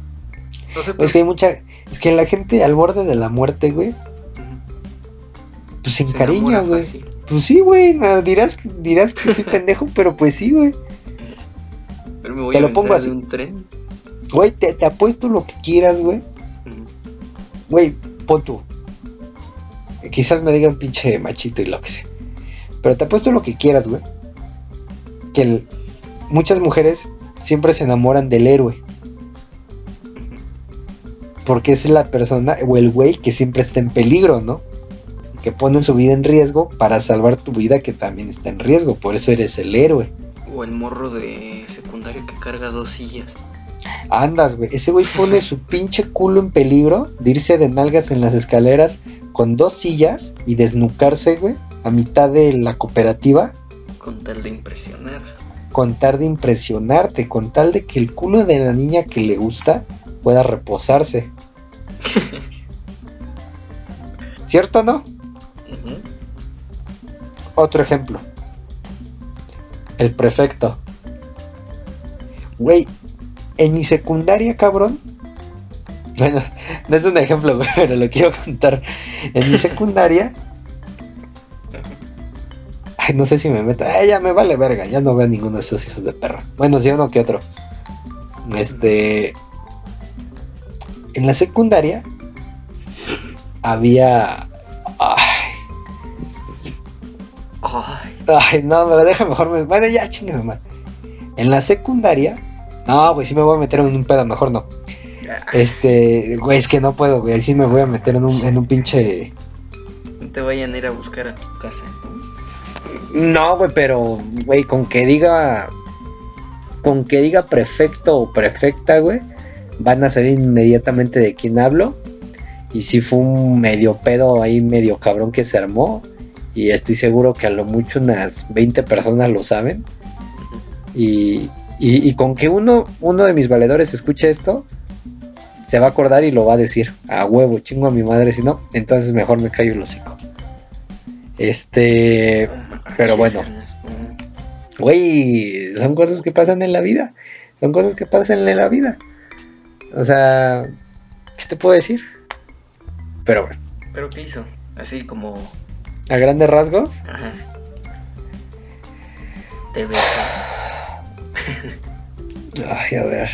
Es que hay mucha. Es que la gente al borde de la muerte, güey. Pues sin cariño, güey. Pues sí, güey. dirás, dirás que estoy pendejo, pero pues sí, güey. Pero me voy te a lo pongo así. un tren. Güey, te, te, apuesto lo que quieras, güey. Güey, pon tú. Quizás me digan pinche machito y lo que sea. Pero te apuesto lo que quieras, güey. Que muchas mujeres siempre se enamoran del héroe. Porque es la persona o el güey que siempre está en peligro, ¿no? Que pone su vida en riesgo para salvar tu vida que también está en riesgo. Por eso eres el héroe. O el morro de secundaria que carga dos sillas. Andas, güey. Ese güey pone su pinche culo en peligro de irse de nalgas en las escaleras con dos sillas y desnucarse, güey, a mitad de la cooperativa. Con tal de impresionar con tal de impresionarte, con tal de que el culo de la niña que le gusta pueda reposarse. ¿Cierto no? Otro ejemplo. El prefecto. Güey, en mi secundaria, cabrón. Bueno, no es un ejemplo, pero lo quiero contar. En mi secundaria no sé si me meta. ya me vale verga. Ya no veo ninguno de esos hijos de perra. Bueno, sí, uno que otro. Este. En la secundaria había. Ay. Ay. no, me deja mejor. Me... Bueno, ya, chingas, man. En la secundaria. No, güey, sí me voy a meter en un pedo, mejor no. Este, güey, es que no puedo, güey. Sí me voy a meter en un, en un pinche. No te vayan a ir a buscar a tu casa. No, güey, pero, güey, con que diga. Con que diga prefecto o prefecta, güey, van a saber inmediatamente de quién hablo. Y si fue un medio pedo ahí, medio cabrón que se armó. Y estoy seguro que a lo mucho unas 20 personas lo saben. Y, y, con que uno, uno de mis valedores escuche esto, se va a acordar y lo va a decir. A huevo, chingo a mi madre. Si no, entonces mejor me callo el hocico. Este. Pero bueno. Güey, son cosas que pasan en la vida. Son cosas que pasan en la vida. O sea, ¿qué te puedo decir? Pero bueno. ¿Pero qué hizo? Así como... ¿A grandes rasgos? Ajá. Te veo. Ay, a ver.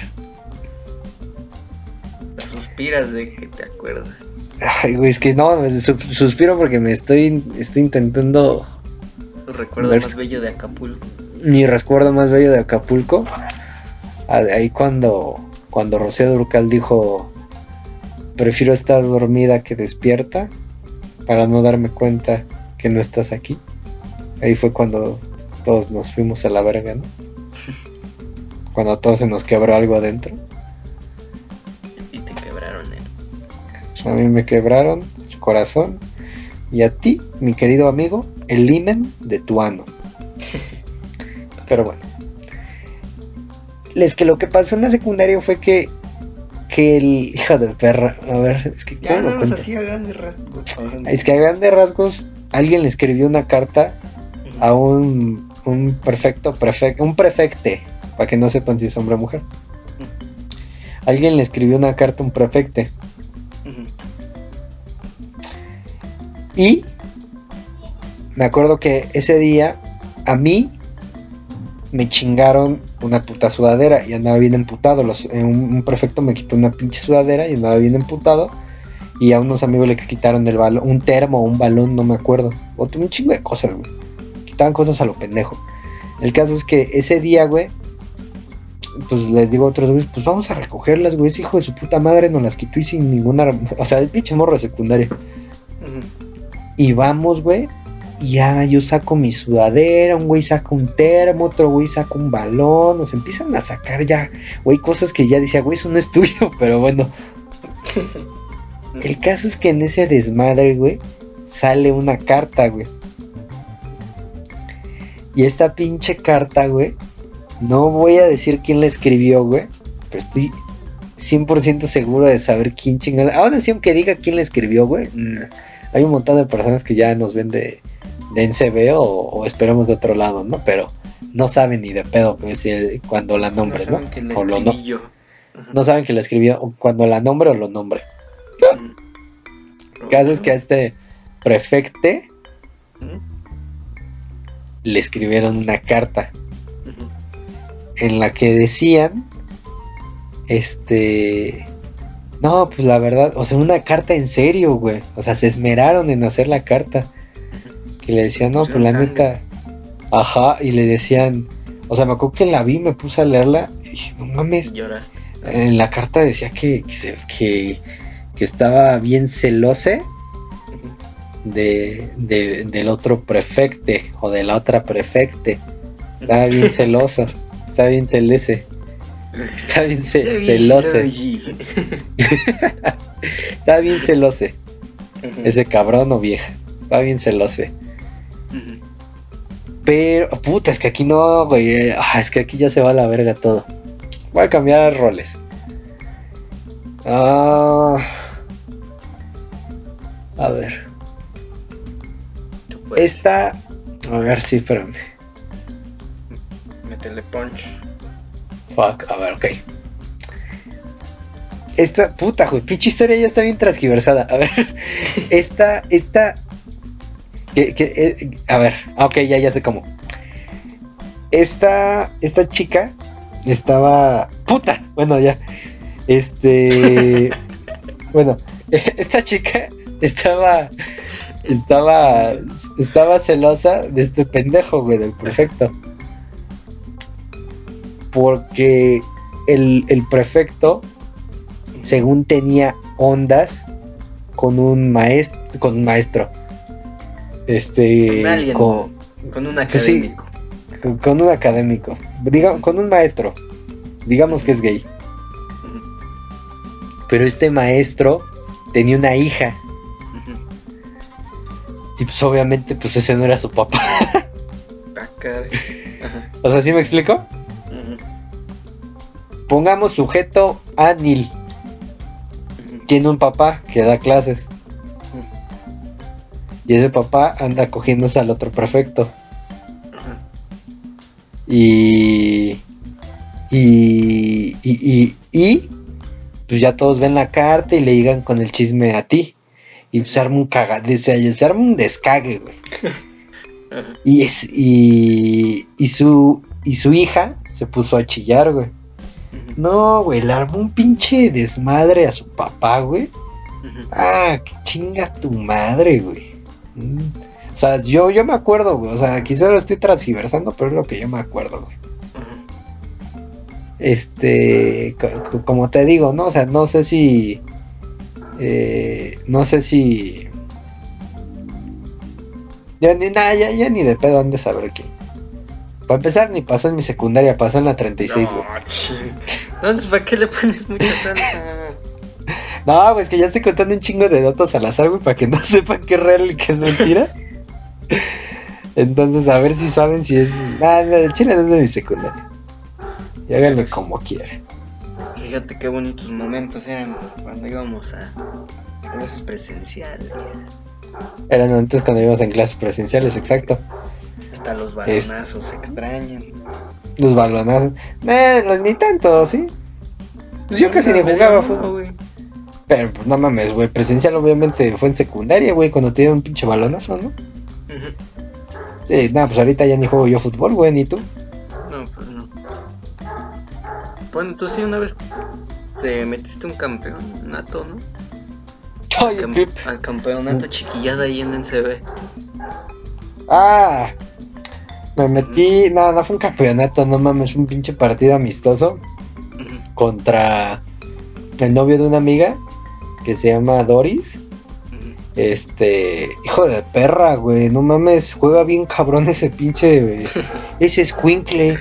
Suspiras de que te acuerdas. Ay, güey, es que no, suspiro porque me estoy, estoy intentando tu recuerdo más bello de Acapulco. Mi recuerdo más bello de Acapulco. Ahí cuando, cuando Rocío Durcal dijo, prefiero estar dormida que despierta para no darme cuenta que no estás aquí. Ahí fue cuando todos nos fuimos a la verga, ¿no? cuando a todos se nos quebró algo adentro. A mí me quebraron el corazón. Y a ti, mi querido amigo, el limen de tu ano. Pero bueno. Es que lo que pasó en la secundaria fue que que el hijo de perra, a ver, es que ya no así a grandes rasgos. Es que a grandes rasgos alguien le escribió una carta a un, un perfecto prefecto, un prefecte, para que no sepan si es hombre o mujer. Alguien le escribió una carta a un prefecte. Y me acuerdo que ese día a mí me chingaron una puta sudadera y andaba bien emputado. Los, eh, un, prefecto me quitó una pinche sudadera y andaba bien emputado. Y a unos amigos le quitaron del balón, un termo o un balón, no me acuerdo. Otro, un chingo de cosas, güey. Quitaban cosas a lo pendejo. El caso es que ese día, güey, pues les digo a otros güeyes, pues vamos a recogerlas, güey. Ese hijo de su puta madre nos las quitó y sin ninguna. O sea, el pinche morro de secundaria. Y vamos, güey. Ya yo saco mi sudadera, un güey saca un termo, otro güey saca un balón, nos empiezan a sacar ya, güey, cosas que ya decía, güey, eso no es tuyo, pero bueno. El caso es que en ese desmadre, güey, sale una carta, güey. Y esta pinche carta, güey, no voy a decir quién la escribió, güey, pero estoy 100% seguro de saber quién chingada. Ahora sí, aunque diga quién la escribió, güey, hay un montón de personas que ya nos ven de, de NCB o, esperamos de otro lado, ¿no? Pero no saben ni de pedo pues, cuando la nombre, ¿no? o lo no. no saben que la escribió cuando la nombre o lo nombre. El caso es que a este prefecte le escribieron una carta en la que decían, este, no, pues la verdad, o sea, una carta en serio, güey. O sea, se esmeraron en hacer la carta. Que le decían, no, pues la neta. Ajá, y le decían, o sea, me acuerdo que la vi, me puse a leerla y dije, no mames. Lloraste. En la carta decía que, que, que, estaba bien celosa de, del otro prefecte o de la otra prefecte. Estaba bien celosa, estaba bien celese. Está bien celose. Está bien celose. Ese cabrón o vieja. Está bien celose. Pero, puta, es que aquí no, güey. Ah, es que aquí ya se va a la verga todo. Voy a cambiar roles. Ah, a ver. Esta. A ver, sí, espérame. Métele punch. Fuck, a ver, ok. Esta puta, güey, pinche historia ya está bien transgiversada. A ver, esta, esta. Que, eh, a ver, ah, ok, ya, ya sé cómo. Esta, esta chica estaba. Puta, bueno, ya. Este. bueno, esta chica estaba. Estaba. Estaba celosa de este pendejo, güey, del prefecto porque el, prefecto, según tenía ondas con un maestro, con un maestro, este, con, con, un académico, con, un académico, diga, con un maestro, digamos que es gay, pero este maestro tenía una hija. Y pues obviamente pues ese no era su papá. Ah, o sea, ¿sí me explico? Pongamos sujeto a Nil. Tiene un papá que da clases. Y ese papá anda cogiéndose al otro prefecto. Y, y, y, y, pues ya todos ven la carta y le digan con el chisme a ti. Y se arma un cagadero, se arma un descague, güey. Y, es, y, y, su, y su hija se puso a chillar, güey. No, güey, le armó un pinche desmadre a su papá, güey. Ah, qué chinga tu madre, güey. Mm. O sea, yo, yo me acuerdo, güey. O sea, quizás lo estoy transgiversando, pero es lo que yo me acuerdo, güey. Este, como te digo, ¿no? O sea, no sé si. Eh, no sé si. Ya ni nada, ya, ya, ni de pedo han de saber quién. Para empezar, ni pasó en mi secundaria, pasó en la 36, güey. Entonces, ¿para qué le pones mucha salsa? No, güey, es que ya estoy contando un chingo de datos al azar, güey, para que no sepan qué es real y qué es mentira. Entonces, a ver si saben si es. Ah, no, el chile no es de mi secundaria. Y háganme como quieran. Fíjate qué bonitos momentos eran cuando íbamos a clases presenciales. Eran antes cuando íbamos en clases presenciales, exacto. Hasta los balonazos se extrañan. Los balonazos. Eh, ni tanto, ¿sí? Pues yo casi ni jugaba fútbol. Pero pues no mames, güey. Presencial obviamente fue en secundaria, güey, cuando te dieron un pinche balonazo, ¿no? Sí, nada, pues ahorita ya ni juego yo fútbol, güey, ni tú. No, pues no. Bueno, tú sí una vez te metiste un campeonato, ¿no? Ay, al, campeonato chiquillada ahí en NCB. Ah, me metí, no, no fue un campeonato, no mames, un pinche partido amistoso contra el novio de una amiga que se llama Doris. Este, hijo de perra, güey, no mames, juega bien cabrón ese pinche, ese squinkle.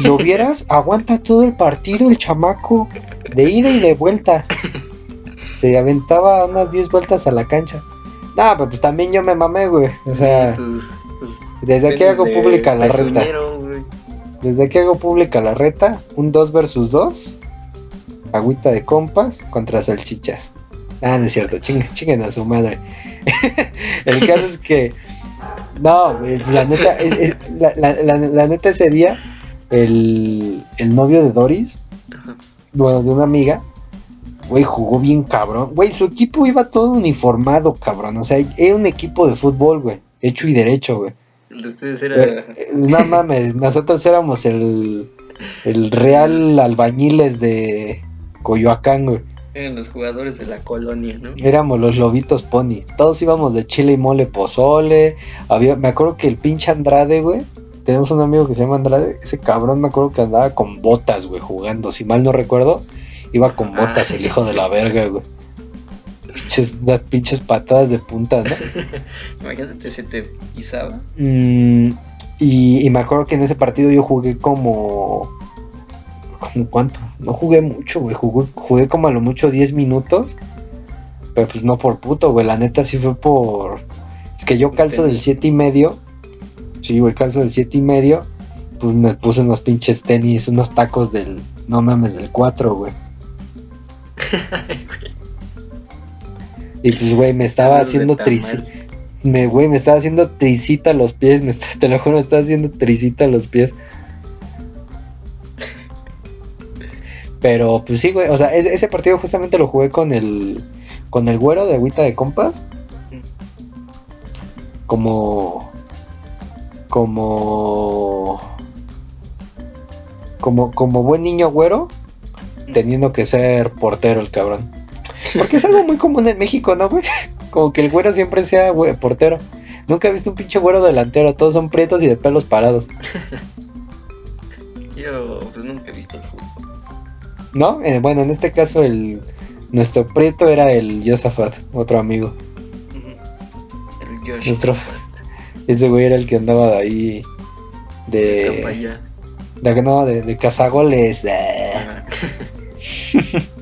Lo vieras, aguanta todo el partido el chamaco, de ida y de vuelta. Se aventaba unas 10 vueltas a la cancha. No, pues también yo me mamé, güey. O sea, pues, pues, desde aquí hago pública la reta. Desde aquí hago pública la reta, un 2 versus 2. Agüita de compas contra salchichas. Ah, no es cierto, chinguen, a su madre. el caso es que. No, la neta, la, neta ese día, el, el novio de Doris, bueno, de una amiga, güey, jugó bien cabrón. Güey, su equipo iba todo uniformado, cabrón. O sea, era un equipo de fútbol, güey, hecho y derecho, güey. Ustedes eran... Eh, no mames, nosotros éramos el, el Real Albañiles de Coyoacán, güey. Eran los jugadores de la colonia, ¿no? Éramos los lobitos pony. Todos íbamos de chile y mole pozole. Había, me acuerdo que el pinche Andrade, güey. Tenemos un amigo que se llama Andrade. Ese cabrón me acuerdo que andaba con botas, güey, jugando. Si mal no recuerdo, iba con botas el hijo de la verga, güey. Pinches, pinches patadas de punta, ¿no? Imagínate, se te pisaba. Mm, y, y me acuerdo que en ese partido yo jugué como ¿Como cuánto? No jugué mucho, güey. Jugué, jugué como a lo mucho 10 minutos. Pero pues no por puto, güey. La neta sí fue por. Es que yo calzo del 7 y medio. Sí, güey, calzo del 7 y medio. Pues me puse unos pinches tenis, unos tacos del. No mames, del 4, güey. y pues, güey, me estaba haciendo trisita. Me, güey, me estaba haciendo trisita los pies. Me te lo juro, me estaba haciendo trisita los pies. Pero pues sí, güey, o sea, ese, partido justamente lo jugué con el con el güero de agüita de compas. Como como como como buen niño güero teniendo que ser portero el cabrón. Porque es algo muy común en México, ¿no, güey? Como que el güero siempre sea güey, portero. Nunca he visto un pinche güero delantero, todos son prietos y de pelos parados. Yo pues nunca he visto el fútbol. ¿No? Eh, bueno, en este caso el nuestro prieto era el Josafat, otro amigo. El Nuestro, ese güey era el que andaba ahí de... De, no, de, de cazagoles.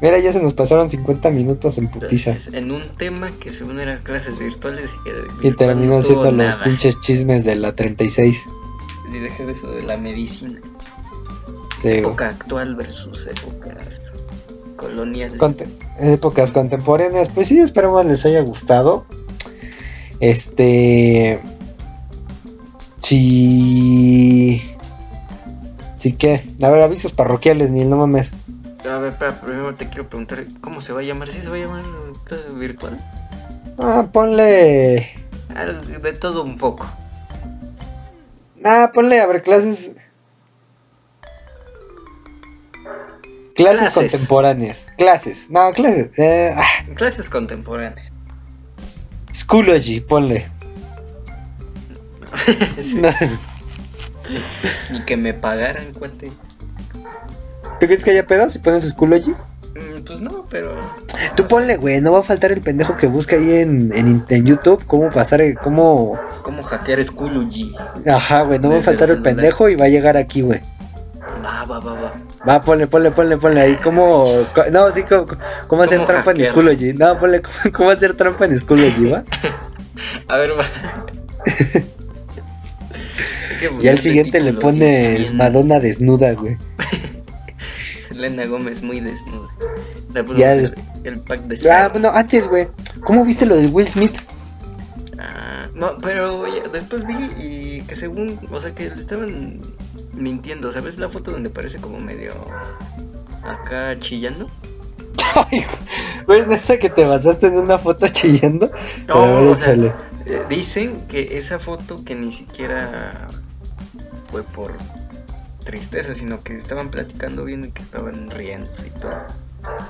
Mira, ya se nos pasaron 50 minutos en putiza. En un tema que según eran clases virtuales y que Y terminó siendo los pinches chismes de la 36. Y dejé de eso de la medicina época actual versus épocas coloniales. épocas contemporáneas. Pues sí, esperamos les haya gustado. Este. Sí. Sí que. A ver, avisos parroquiales, ni no mames. A ver, espera, primero te quiero preguntar, ¿cómo se va a llamar? ¿Sí se va a llamar clase virtual? Ah, ponle. De todo un poco. Ah, ponle, a ver, clases Clases, contemporáneas. Clases. No, clases. Eh, ah. Clases contemporáneas. Schoology, ponle. Ni que me pagaran, cuente. ¿Tú crees que haya pedos si pones Schoology? Mm, pues no, pero. Tú ponle, güey, no va a faltar el pendejo que busca ahí en, en, YouTube cómo pasar, cómo. Cómo hackear Schoology. Ajá, güey, no va a faltar el pendejo y va a llegar aquí, güey. Va, va, va, va. Va, ponle, ponle, ponle, ponle ahí. ¿Cómo, no, sí, cómo, hacer trampa en Schoology? No, ponle, ¿cómo, hacer trampa en Schoology, va? A ver, va. y al siguiente le pones Madonna desnuda, güey. Selena Gómez muy desnuda. ya el pack de Ah, bueno, antes, güey. ¿Cómo viste lo de Will Smith? Ah, no, pero después vi y que según, o sea, que estaban mintiendo. ¿Sabes la foto donde parece como medio acá chillando? Ay, güey, ¿no que te basaste en una foto chillando? No, o sea, Eh, dicen que esa foto que ni siquiera fue por tristeza, sino que estaban platicando bien y que estaban riendo y todo.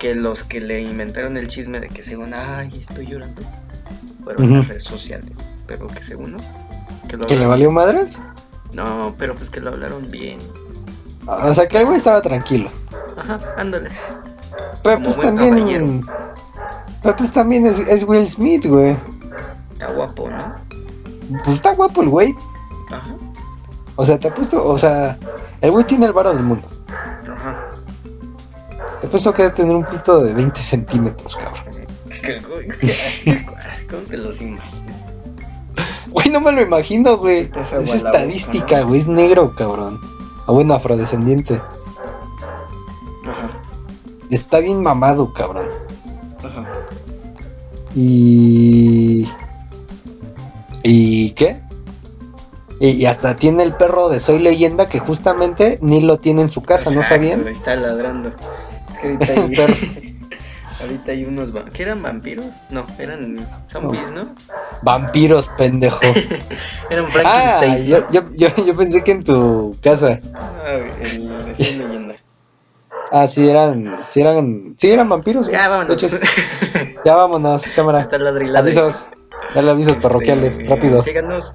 Que los que le inventaron el chisme de que según, ay, estoy llorando, fueron las redes sociales. Pero que según, ¿no? Que, le valió madres? No, pero pues que lo hablaron bien. O sea, que el güey estaba tranquilo. Ajá, ándale. Pero pues también. Pero pues también es, es Will Smith, güey. Está guapo, ¿no? Pues está guapo el güey. Ajá. O sea, te ha puesto, o sea, el güey tiene el varo del mundo. Ajá. Puesto que tener un pito de 20 centímetros, cabrón. ¿Cómo te los imaginas? Güey, no me lo imagino, güey. Es estadística, güey, es negro, cabrón. Ah, bueno, afrodescendiente. Ajá. Está bien mamado, cabrón. Ajá. Y. ¿Y qué? Y, hasta tiene el perro de Soy Leyenda que justamente ni lo tiene en su casa, ¿no sabían? Está ladrando. Es que ahorita hay, ahorita hay unos... ¿Qué eran vampiros? No, eran zombies, ¿no? Vampiros, pendejo. eran Frankenstein. Ah, yo, yo, yo, yo, pensé que en tu casa. Ah, el de Soy Leyenda. Ah, sí eran, sí eran, sí eran vampiros. Ya vámonos. ya vámonos, cámara. Está Avisos, dale avisos este, parroquiales, rápido. Síganos,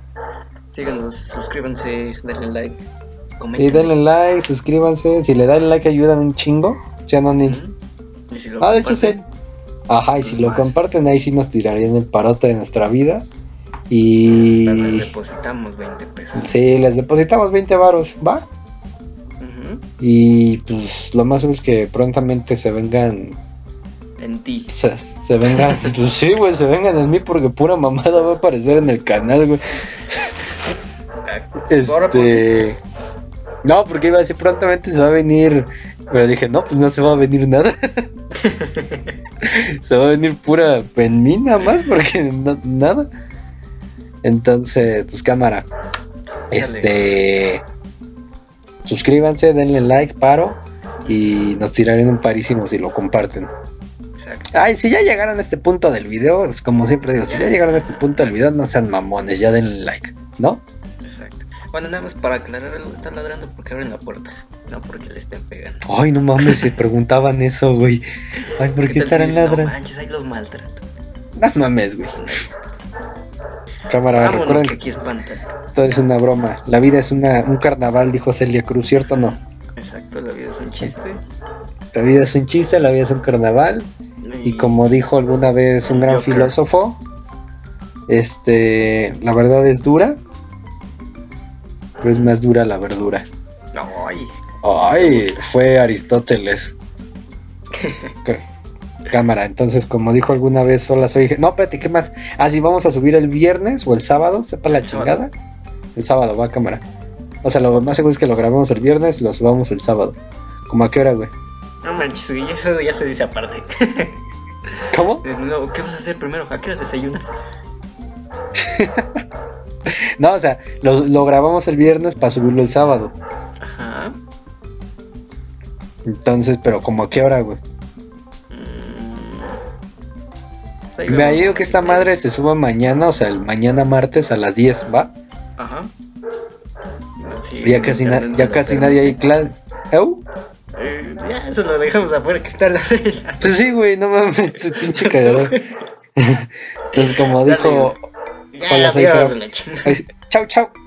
síganos, suscríbanse, denle like, comenten. Y denle like, suscríbanse. Si le dan like ayudan un chingo. Ya no ni. ah, de hecho sí. Ajá, y si lo comparten ahí sí nos tirarían el parote de nuestra vida. Y. Les depositamos 20 pesos. Sí, les depositamos 20 varos, ¿va? Y pues lo más seguro es que prontamente se vengan. En ti. Se, vengan. pues sí, güey, se vengan en mí porque pura mamada va a aparecer en el canal, güey. Este. No, porque iba a decir prontamente se va a venir. Pero dije, no, pues no se va a venir nada. se va a venir pura en mí nada más, porque nada. Entonces, pues cámara. Este suscríbanse, denle like, paro y nos tirarán un parísimo si lo comparten. Exacto. Ay, si ya llegaron a este punto del video, es como siempre digo, si ya llegaron a este punto del video, no sean mamones, ya denle like, ¿no? Bueno, nada más para aclarar, están ladrando porque abren la puerta, no porque le estén pegando. Ay, no mames, se preguntaban eso, güey. Ay, ¿por qué, estarán ladrando? No manches, ahí los maltrato. No mames, güey. Cámara, Vámonos, recuerden que aquí espanta. Todo es una broma. La vida es una, un carnaval, dijo Celia Cruz, ¿cierto o no? Exacto, la vida es un chiste. La vida es un chiste, la vida es un carnaval. Y, como dijo alguna vez un gran filósofo, este, la verdad es dura, pero es más dura la verdura. Ay, Ay fue Aristóteles. cámara. Entonces, como dijo alguna vez, sola soy. No, espérate, ¿qué más? Ah, sí, vamos a subir el viernes o el sábado, sepa la chingada. El sábado, va cámara. O sea, lo más seguro es que lo grabemos el viernes lo subamos el sábado. ¿Cómo a qué hora, güey? No manches, eso ya se dice aparte. ¿Cómo? ¿Qué vas a hacer primero? ¿A qué hora desayunas? no, o sea, lo, lo grabamos el viernes para subirlo el sábado. Ajá. Entonces, pero como a qué hora, güey? Me ha ido que esta madre se suba mañana, o sea, el mañana martes a las 10, ¿va? Ajá. ya casi, ya casi nadie hay clase. Eh, ya, eso lo dejamos afuera que está la regla. Pues sí, güey, no mames, pinche cagador. Entonces, como dijo. Ya, hola, soy Chau, chau.